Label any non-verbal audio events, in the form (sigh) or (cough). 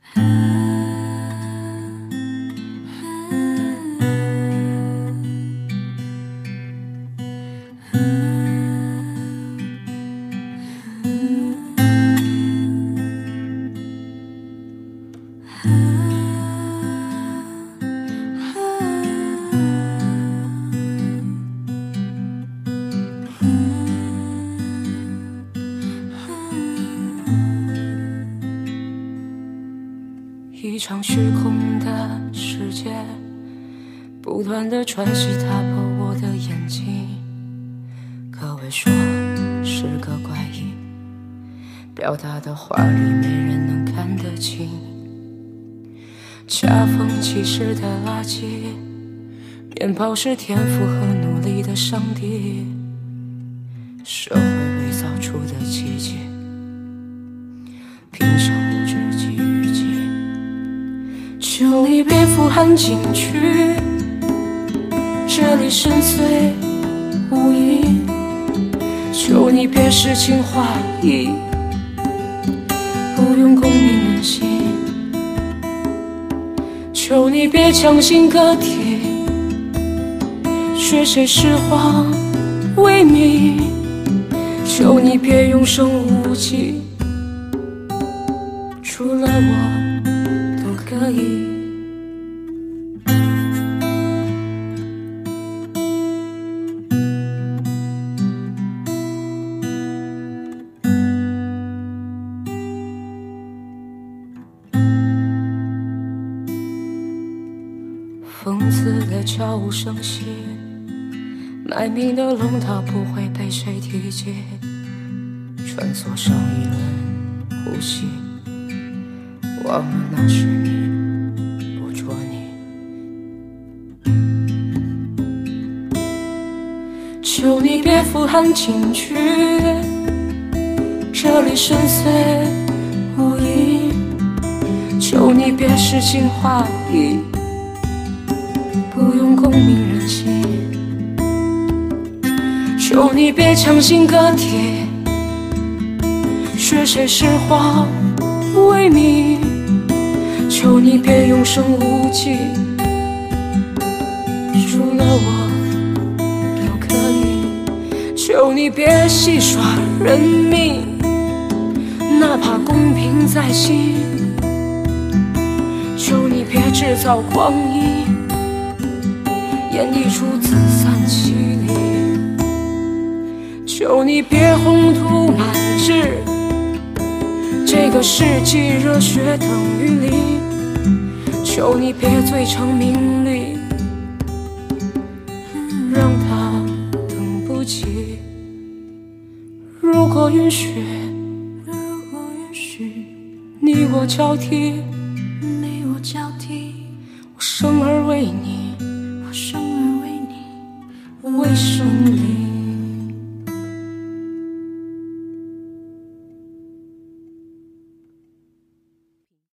How (laughs) 一场虚空的世界，不断的喘息打破我的眼睛，可谓说是个怪异，表达的话里没人能看得清。恰逢其时的垃圾，面包是天赋和努力的上帝，社会伪造出的奇迹，凭什你别俯瞰进去，这里深邃无垠。求你别诗情画意，不用功名人心。求你别强行个体，学谁诗画为名。求你别永生无忌，除了我都可以。讽刺的悄无声息，卖命的龙套不会被谁提及。穿梭上一轮呼吸，忘了那是你，捕捉你。求你别俯瞰进去，这里深邃无垠。求你别诗情画意。不用功名人心，求你别强行个体，学谁诗画为名。求你别永生无忌，除了我都可以。求你别戏耍人命，哪怕公平在心。求你别制造光阴。演绎出自散其离，求你别宏图满志。这个世纪热血等于零，求你别醉成名利，让他等不及。如果允许，如果允许你我交替，你我交替，我生而为